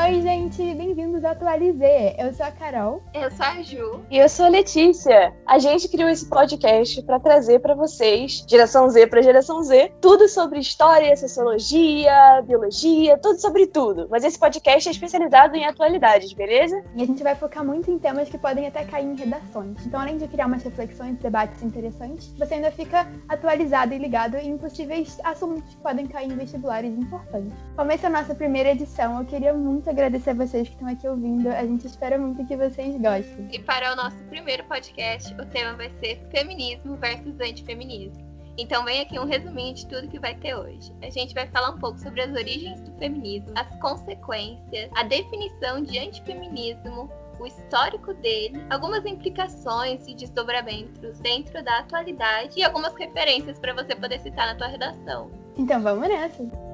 Oi, gente, bem-vindos ao Atualizê. Eu sou a Carol. Eu sou a Ju. E eu sou a Letícia. A gente criou esse podcast para trazer para vocês, geração Z para geração Z, tudo sobre história, sociologia, biologia, tudo sobre tudo. Mas esse podcast é especializado em atualidades, beleza? E a gente vai focar muito em temas que podem até cair em redações. Então, além de criar umas reflexões, debates interessantes, você ainda fica atualizado e ligado em possíveis assuntos que podem cair em vestibulares importantes. Como essa é a nossa primeira edição, eu queria muito muito agradecer a vocês que estão aqui ouvindo. A gente espera muito que vocês gostem. E para o nosso primeiro podcast, o tema vai ser feminismo versus antifeminismo. Então vem aqui um resuminho de tudo que vai ter hoje. A gente vai falar um pouco sobre as origens do feminismo, as consequências, a definição de antifeminismo, o histórico dele, algumas implicações e desdobramentos dentro da atualidade e algumas referências para você poder citar na tua redação. Então vamos nessa.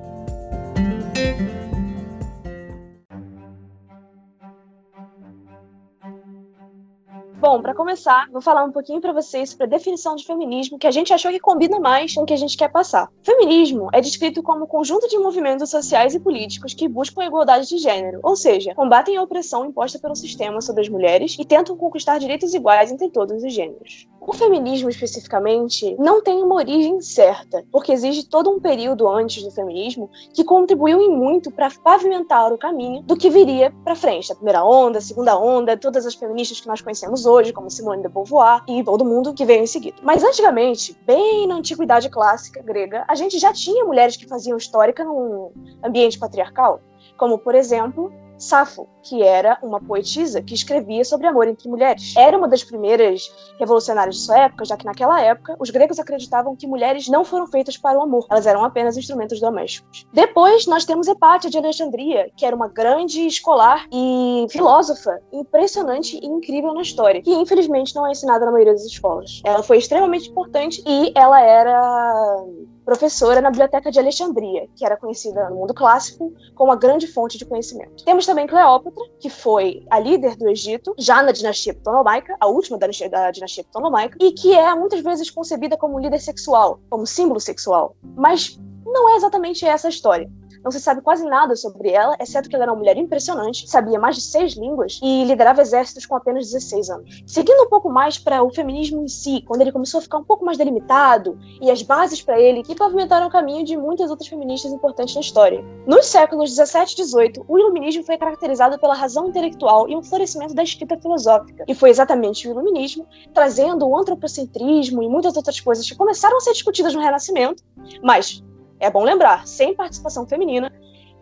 Bom, para começar, vou falar um pouquinho para vocês sobre a definição de feminismo que a gente achou que combina mais com o que a gente quer passar. Feminismo é descrito como um conjunto de movimentos sociais e políticos que buscam a igualdade de gênero, ou seja, combatem a opressão imposta pelo sistema sobre as mulheres e tentam conquistar direitos iguais entre todos os gêneros. O feminismo, especificamente, não tem uma origem certa, porque existe todo um período antes do feminismo que contribuiu em muito para pavimentar o caminho do que viria para frente. A primeira onda, a segunda onda, todas as feministas que nós conhecemos hoje, como Simone de Beauvoir e todo mundo que veio em seguida. Mas antigamente, bem na antiguidade clássica grega, a gente já tinha mulheres que faziam histórica num ambiente patriarcal, como, por exemplo, Safo, que era uma poetisa que escrevia sobre amor entre mulheres. Era uma das primeiras revolucionárias de sua época, já que naquela época os gregos acreditavam que mulheres não foram feitas para o amor, elas eram apenas instrumentos domésticos. Depois nós temos Hepátia de Alexandria, que era uma grande escolar e filósofa impressionante e incrível na história, que infelizmente não é ensinada na maioria das escolas. Ela foi extremamente importante e ela era professora na Biblioteca de Alexandria, que era conhecida no mundo clássico como a grande fonte de conhecimento. Temos também Cleópatra, que foi a líder do Egito, já na dinastia Ptolemaica, a última da dinastia, Ptolemaica, e que é muitas vezes concebida como líder sexual, como símbolo sexual. Mas não é exatamente essa a história. Não se sabe quase nada sobre ela, exceto que ela era uma mulher impressionante, sabia mais de seis línguas e liderava exércitos com apenas 16 anos. Seguindo um pouco mais para o feminismo em si, quando ele começou a ficar um pouco mais delimitado e as bases para ele que pavimentaram o caminho de muitas outras feministas importantes na história. Nos séculos 17 e 18, o iluminismo foi caracterizado pela razão intelectual e um florescimento da escrita filosófica. E foi exatamente o iluminismo, trazendo o antropocentrismo e muitas outras coisas que começaram a ser discutidas no Renascimento, mas é bom lembrar, sem participação feminina,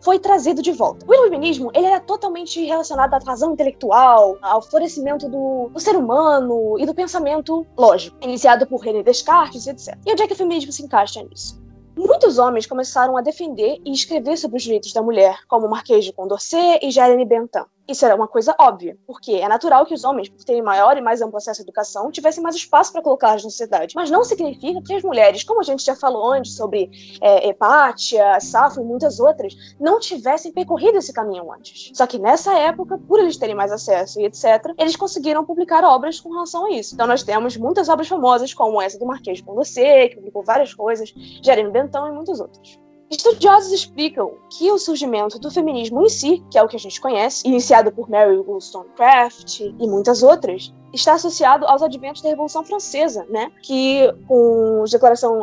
foi trazido de volta. O iluminismo ele era totalmente relacionado à razão intelectual, ao florescimento do, do, ser humano e do pensamento lógico, iniciado por René Descartes, etc. E onde é que o feminismo se encaixa nisso? Muitos homens começaram a defender e escrever sobre os direitos da mulher, como Marquês de Condorcet e Jeremy Bentham. Isso era uma coisa óbvia, porque é natural que os homens, por terem maior e mais amplo acesso à educação, tivessem mais espaço para colocá-las na sociedade. Mas não significa que as mulheres, como a gente já falou antes sobre é, Hepátia, e muitas outras, não tivessem percorrido esse caminho antes. Só que nessa época, por eles terem mais acesso e etc., eles conseguiram publicar obras com relação a isso. Então nós temos muitas obras famosas, como essa do Marquês de Condorcet, que publicou várias coisas, Jeremy Bentham e muitos outros. Estudiosos explicam que o surgimento do feminismo em si, que é o que a gente conhece, iniciado por Mary Wollstonecraft e muitas outras, está associado aos adventos da Revolução Francesa, né? Que com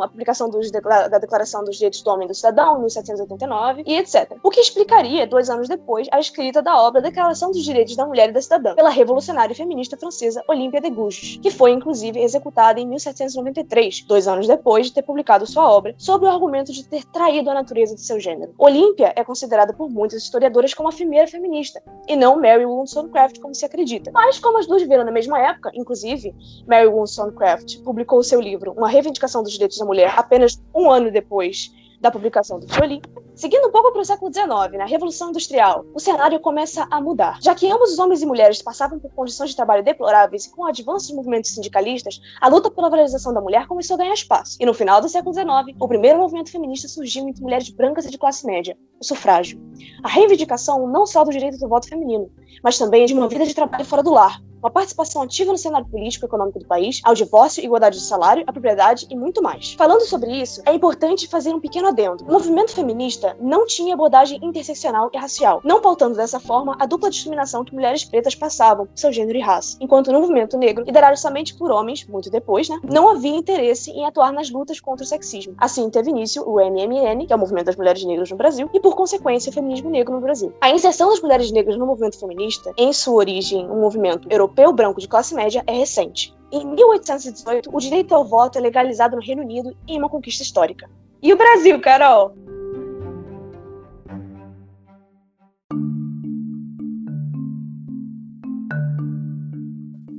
a, publicação dos, da Declaração dos Direitos do Homem e do Cidadão, em 1789, e etc. O que explicaria, dois anos depois, a escrita da obra Declaração dos Direitos da Mulher e da Cidadã, pela revolucionária feminista francesa Olympia de Gouges, que foi, inclusive, executada em 1793, dois anos depois de ter publicado sua obra, sob o argumento de ter traído a natureza de seu gênero. Olympia é considerada por muitas historiadoras como a primeira feminista, e não Mary Wollstonecraft, como se acredita. Mas, como as duas viram na mesma época, inclusive, Mary Wollstonecraft publicou seu livro Uma Reivindicação dos Direitos da Mulher apenas um ano depois da publicação do livro. Seguindo um pouco para o século XIX, na Revolução Industrial, o cenário começa a mudar. Já que ambos os homens e mulheres passavam por condições de trabalho deploráveis e com o avanço dos movimentos sindicalistas, a luta pela valorização da mulher começou a ganhar espaço. E no final do século XIX, o primeiro movimento feminista surgiu entre mulheres brancas e de classe média, o sufrágio. A reivindicação não só do direito do voto feminino, mas também de uma vida de trabalho fora do lar, uma participação ativa no cenário político e econômico do país, ao divórcio, igualdade de salário, a propriedade e muito mais. Falando sobre isso, é importante fazer um pequeno adendo. O movimento feminista não tinha abordagem interseccional e racial, não pautando dessa forma a dupla discriminação que mulheres pretas passavam por seu gênero e raça. Enquanto no movimento negro, liderado somente por homens, muito depois, né, não havia interesse em atuar nas lutas contra o sexismo. Assim, teve início o MMN, que é o Movimento das Mulheres Negras no Brasil, e por consequência o feminismo negro no Brasil. A inserção das mulheres negras no movimento feminista, em sua origem um movimento europeu branco de classe média, é recente. Em 1818, o direito ao voto é legalizado no Reino Unido em uma conquista histórica. E o Brasil, Carol?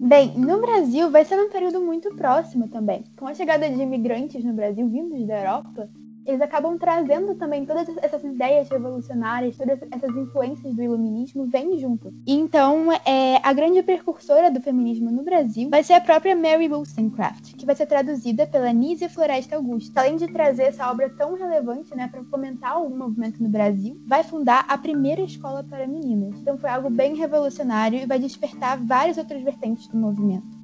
Bem, no Brasil vai ser um período muito próximo também. Com a chegada de imigrantes no Brasil vindos da Europa, eles acabam trazendo também todas essas ideias revolucionárias, todas essas influências do iluminismo vêm junto. Então, é, a grande precursora do feminismo no Brasil vai ser a própria Mary Wollstonecraft, que vai ser traduzida pela Nízia Floresta Augusta. Além de trazer essa obra tão relevante né, para fomentar o movimento no Brasil, vai fundar a primeira escola para meninas. Então, foi algo bem revolucionário e vai despertar várias outras vertentes do movimento.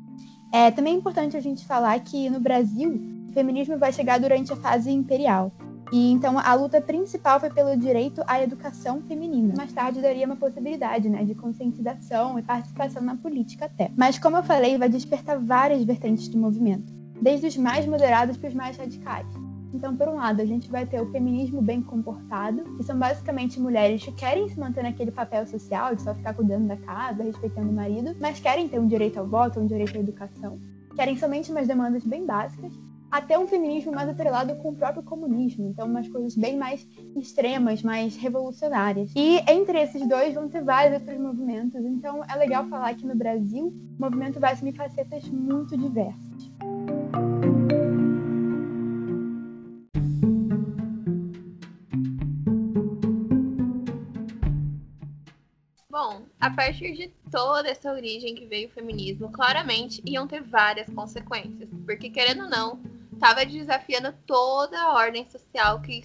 É também é importante a gente falar que no Brasil o feminismo vai chegar durante a fase imperial. E então a luta principal foi pelo direito à educação feminina. Mais tarde daria uma possibilidade, né, de conscientização e participação na política até. Mas como eu falei, vai despertar várias vertentes do movimento, desde os mais moderados para os mais radicais. Então, por um lado, a gente vai ter o feminismo bem comportado, que são basicamente mulheres que querem se manter naquele papel social de só ficar cuidando da casa, respeitando o marido, mas querem ter um direito ao voto, um direito à educação. Querem somente umas demandas bem básicas até um feminismo mais atrelado com o próprio comunismo, então umas coisas bem mais extremas, mais revolucionárias. E entre esses dois vão ter vários outros movimentos, então é legal falar que no Brasil o movimento vai assumir facetas muito diversas. Bom, a partir de toda essa origem que veio o feminismo, claramente iam ter várias consequências, porque querendo ou não, estava desafiando toda a ordem social que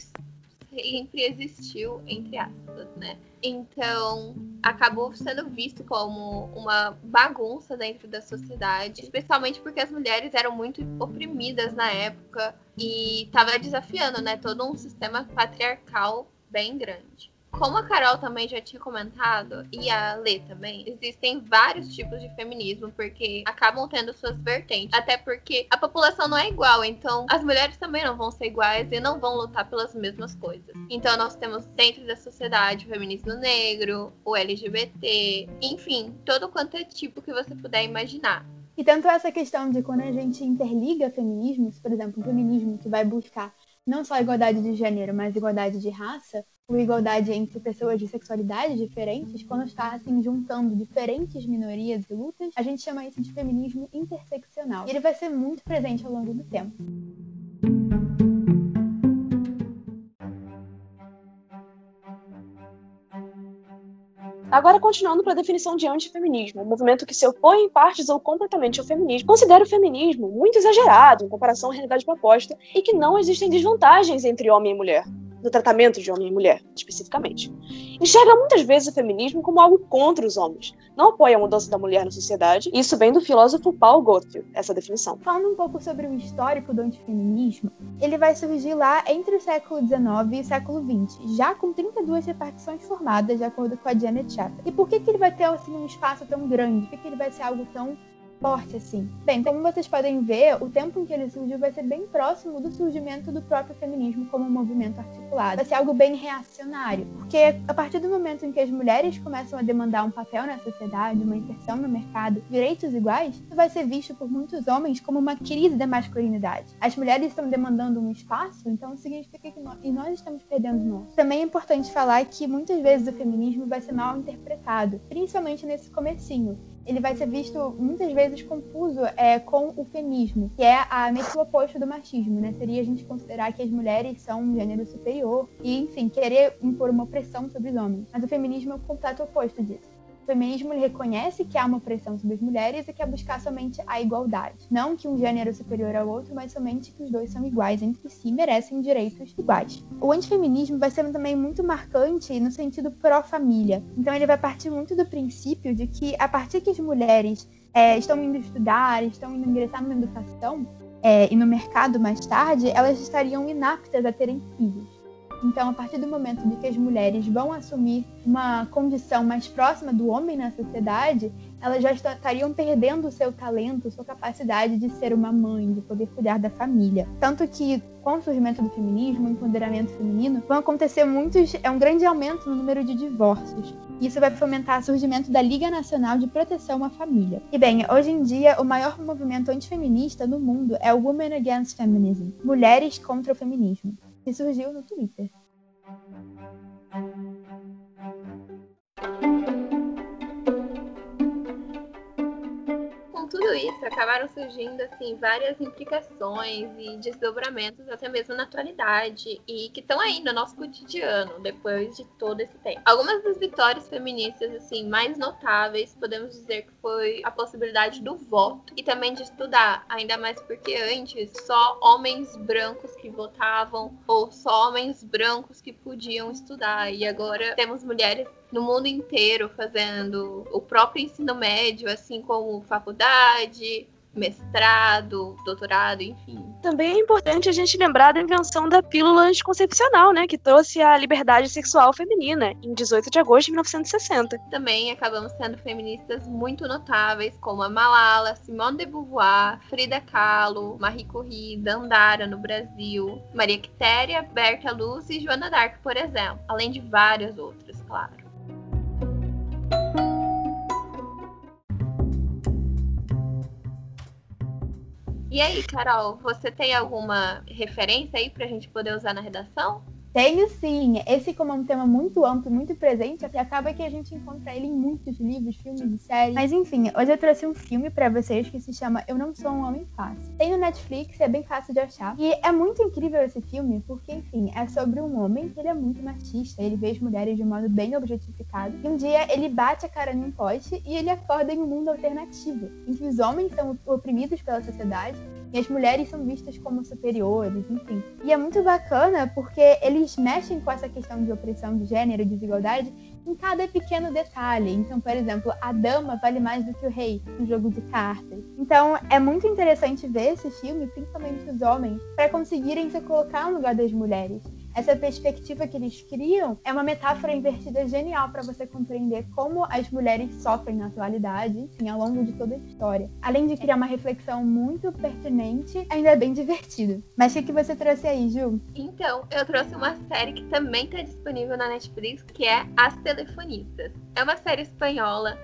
sempre existiu, entre aspas, né? Então, acabou sendo visto como uma bagunça dentro da sociedade, especialmente porque as mulheres eram muito oprimidas na época e estava desafiando, né, todo um sistema patriarcal bem grande. Como a Carol também já tinha comentado, e a Lê também, existem vários tipos de feminismo, porque acabam tendo suas vertentes. Até porque a população não é igual, então as mulheres também não vão ser iguais e não vão lutar pelas mesmas coisas. Então nós temos dentro da sociedade o feminismo negro, o LGBT, enfim, todo quanto é tipo que você puder imaginar. E tanto essa questão de quando a gente interliga feminismos, por exemplo, um feminismo que vai buscar não só igualdade de gênero, mas igualdade de raça, ou igualdade entre pessoas de sexualidades diferentes, quando está assim juntando diferentes minorias e lutas, a gente chama isso de feminismo interseccional. E ele vai ser muito presente ao longo do tempo. Agora, continuando para a definição de antifeminismo, um movimento que se opõe em partes ou completamente ao feminismo, considera o feminismo muito exagerado em comparação à realidade proposta e que não existem desvantagens entre homem e mulher no tratamento de homem e mulher, especificamente. Enxerga muitas vezes o feminismo como algo contra os homens, não apoia a mudança da mulher na sociedade, e isso vem do filósofo Paul Gottfried, essa definição. Falando um pouco sobre o histórico do antifeminismo, ele vai surgir lá entre o século XIX e o século XX, já com 32 repartições formadas, de acordo com a Janet Chapman. E por que, que ele vai ter assim, um espaço tão grande? Por que, que ele vai ser algo tão forte, assim. Bem, como vocês podem ver, o tempo em que ele surgiu vai ser bem próximo do surgimento do próprio feminismo como um movimento articulado. Vai ser algo bem reacionário, porque a partir do momento em que as mulheres começam a demandar um papel na sociedade, uma inserção no mercado, direitos iguais, isso vai ser visto por muitos homens como uma crise da masculinidade. As mulheres estão demandando um espaço, então significa que nós, nós estamos perdendo nosso. Também é importante falar que muitas vezes o feminismo vai ser mal interpretado, principalmente nesse comecinho ele vai ser visto muitas vezes confuso é, com o feminismo, que é a meio oposto do machismo, né? Seria a gente considerar que as mulheres são um gênero superior e, enfim, querer impor uma opressão sobre os homens. Mas o feminismo é o completo oposto disso. O feminismo reconhece que há uma opressão sobre as mulheres e quer buscar somente a igualdade. Não que um gênero é superior ao outro, mas somente que os dois são iguais entre si e merecem direitos iguais. O antifeminismo vai ser também muito marcante no sentido pró-família. Então ele vai partir muito do princípio de que a partir que as mulheres é, estão indo estudar, estão indo ingressar na educação é, e no mercado mais tarde, elas estariam inaptas a terem filhos. Então, a partir do momento de que as mulheres vão assumir uma condição mais próxima do homem na sociedade, elas já estariam perdendo o seu talento, sua capacidade de ser uma mãe, de poder cuidar da família. Tanto que, com o surgimento do feminismo, o empoderamento feminino, vão acontecer muitos, é um grande aumento no número de divórcios. Isso vai fomentar o surgimento da Liga Nacional de Proteção à Família. E bem, hoje em dia, o maior movimento antifeminista no mundo é o Women Against Feminism Mulheres contra o Feminismo que surgiu no Twitter. Tudo isso acabaram surgindo assim várias implicações e desdobramentos até mesmo na atualidade e que estão aí no nosso cotidiano depois de todo esse tempo. Algumas das vitórias feministas assim mais notáveis podemos dizer que foi a possibilidade do voto e também de estudar, ainda mais porque antes só homens brancos que votavam ou só homens brancos que podiam estudar e agora temos mulheres no mundo inteiro fazendo o próprio ensino médio, assim como faculdade, mestrado, doutorado, enfim. Também é importante a gente lembrar da invenção da pílula anticoncepcional, né, que trouxe a liberdade sexual feminina em 18 de agosto de 1960. Também acabamos tendo feministas muito notáveis, como a Malala, Simone de Beauvoir, Frida Kahlo, Marie Curie, Dandara no Brasil, Maria Quitéria, Berta Luz e Joana d'Arc, por exemplo, além de várias outras, claro. E aí, Carol, você tem alguma referência aí para a gente poder usar na redação? Tenho sim. Esse, como é um tema muito amplo, muito presente, acaba que a gente encontra ele em muitos livros, filmes séries. Mas enfim, hoje eu trouxe um filme para vocês que se chama Eu Não Sou um Homem Fácil. Tem no Netflix, é bem fácil de achar. E é muito incrível esse filme, porque, enfim, é sobre um homem que ele é muito machista, ele vê as mulheres de um modo bem objetificado. E um dia ele bate a cara num poste e ele acorda em um mundo alternativo, em que os homens são oprimidos pela sociedade e as mulheres são vistas como superiores, enfim. E é muito bacana porque eles mexem com essa questão de opressão de gênero, desigualdade, em cada pequeno detalhe. Então, por exemplo, a dama vale mais do que o rei no jogo de cartas. Então, é muito interessante ver esse filme, principalmente os homens, para conseguirem se colocar no lugar das mulheres essa perspectiva que eles criam é uma metáfora invertida genial para você compreender como as mulheres sofrem na atualidade, enfim, ao longo de toda a história. Além de criar uma reflexão muito pertinente, ainda é bem divertido. Mas o que, que você trouxe aí, Ju? Então, eu trouxe uma série que também está disponível na Netflix, que é As Telefonistas. É uma série espanhola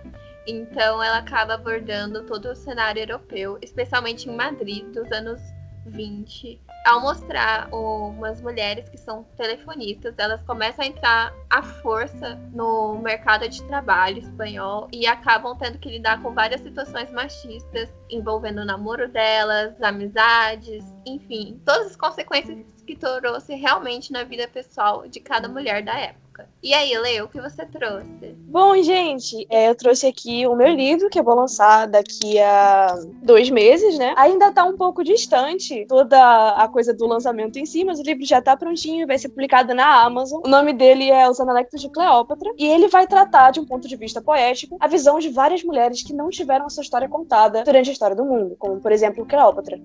então ela acaba abordando todo o cenário europeu, especialmente em Madrid, dos anos 20, ao mostrar umas mulheres que são telefonistas, elas começam a entrar à força no mercado de trabalho espanhol e acabam tendo que lidar com várias situações machistas envolvendo o namoro delas, amizades, enfim, todas as consequências que trouxe realmente na vida pessoal de cada mulher da época. E aí, Leo, o que você trouxe? Bom, gente, é, eu trouxe aqui o meu livro, que eu vou lançar daqui a dois meses, né? Ainda tá um pouco distante toda a coisa do lançamento em si, mas o livro já tá prontinho, vai ser publicado na Amazon. O nome dele é Os Analectos de Cleópatra, e ele vai tratar, de um ponto de vista poético, a visão de várias mulheres que não tiveram a sua história contada durante a história do mundo, como, por exemplo, Cleópatra.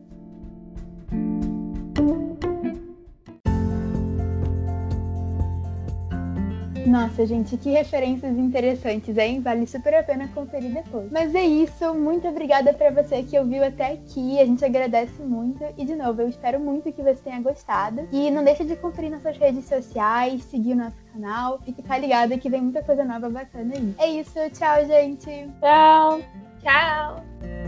Nossa, gente, que referências interessantes, hein? Vale super a pena conferir depois. Mas é isso, muito obrigada para você que ouviu até aqui. A gente agradece muito. E de novo, eu espero muito que você tenha gostado. E não deixe de conferir nossas redes sociais, seguir o nosso canal e ficar ligado que vem muita coisa nova bacana aí. É isso, tchau, gente. Tchau. Tchau.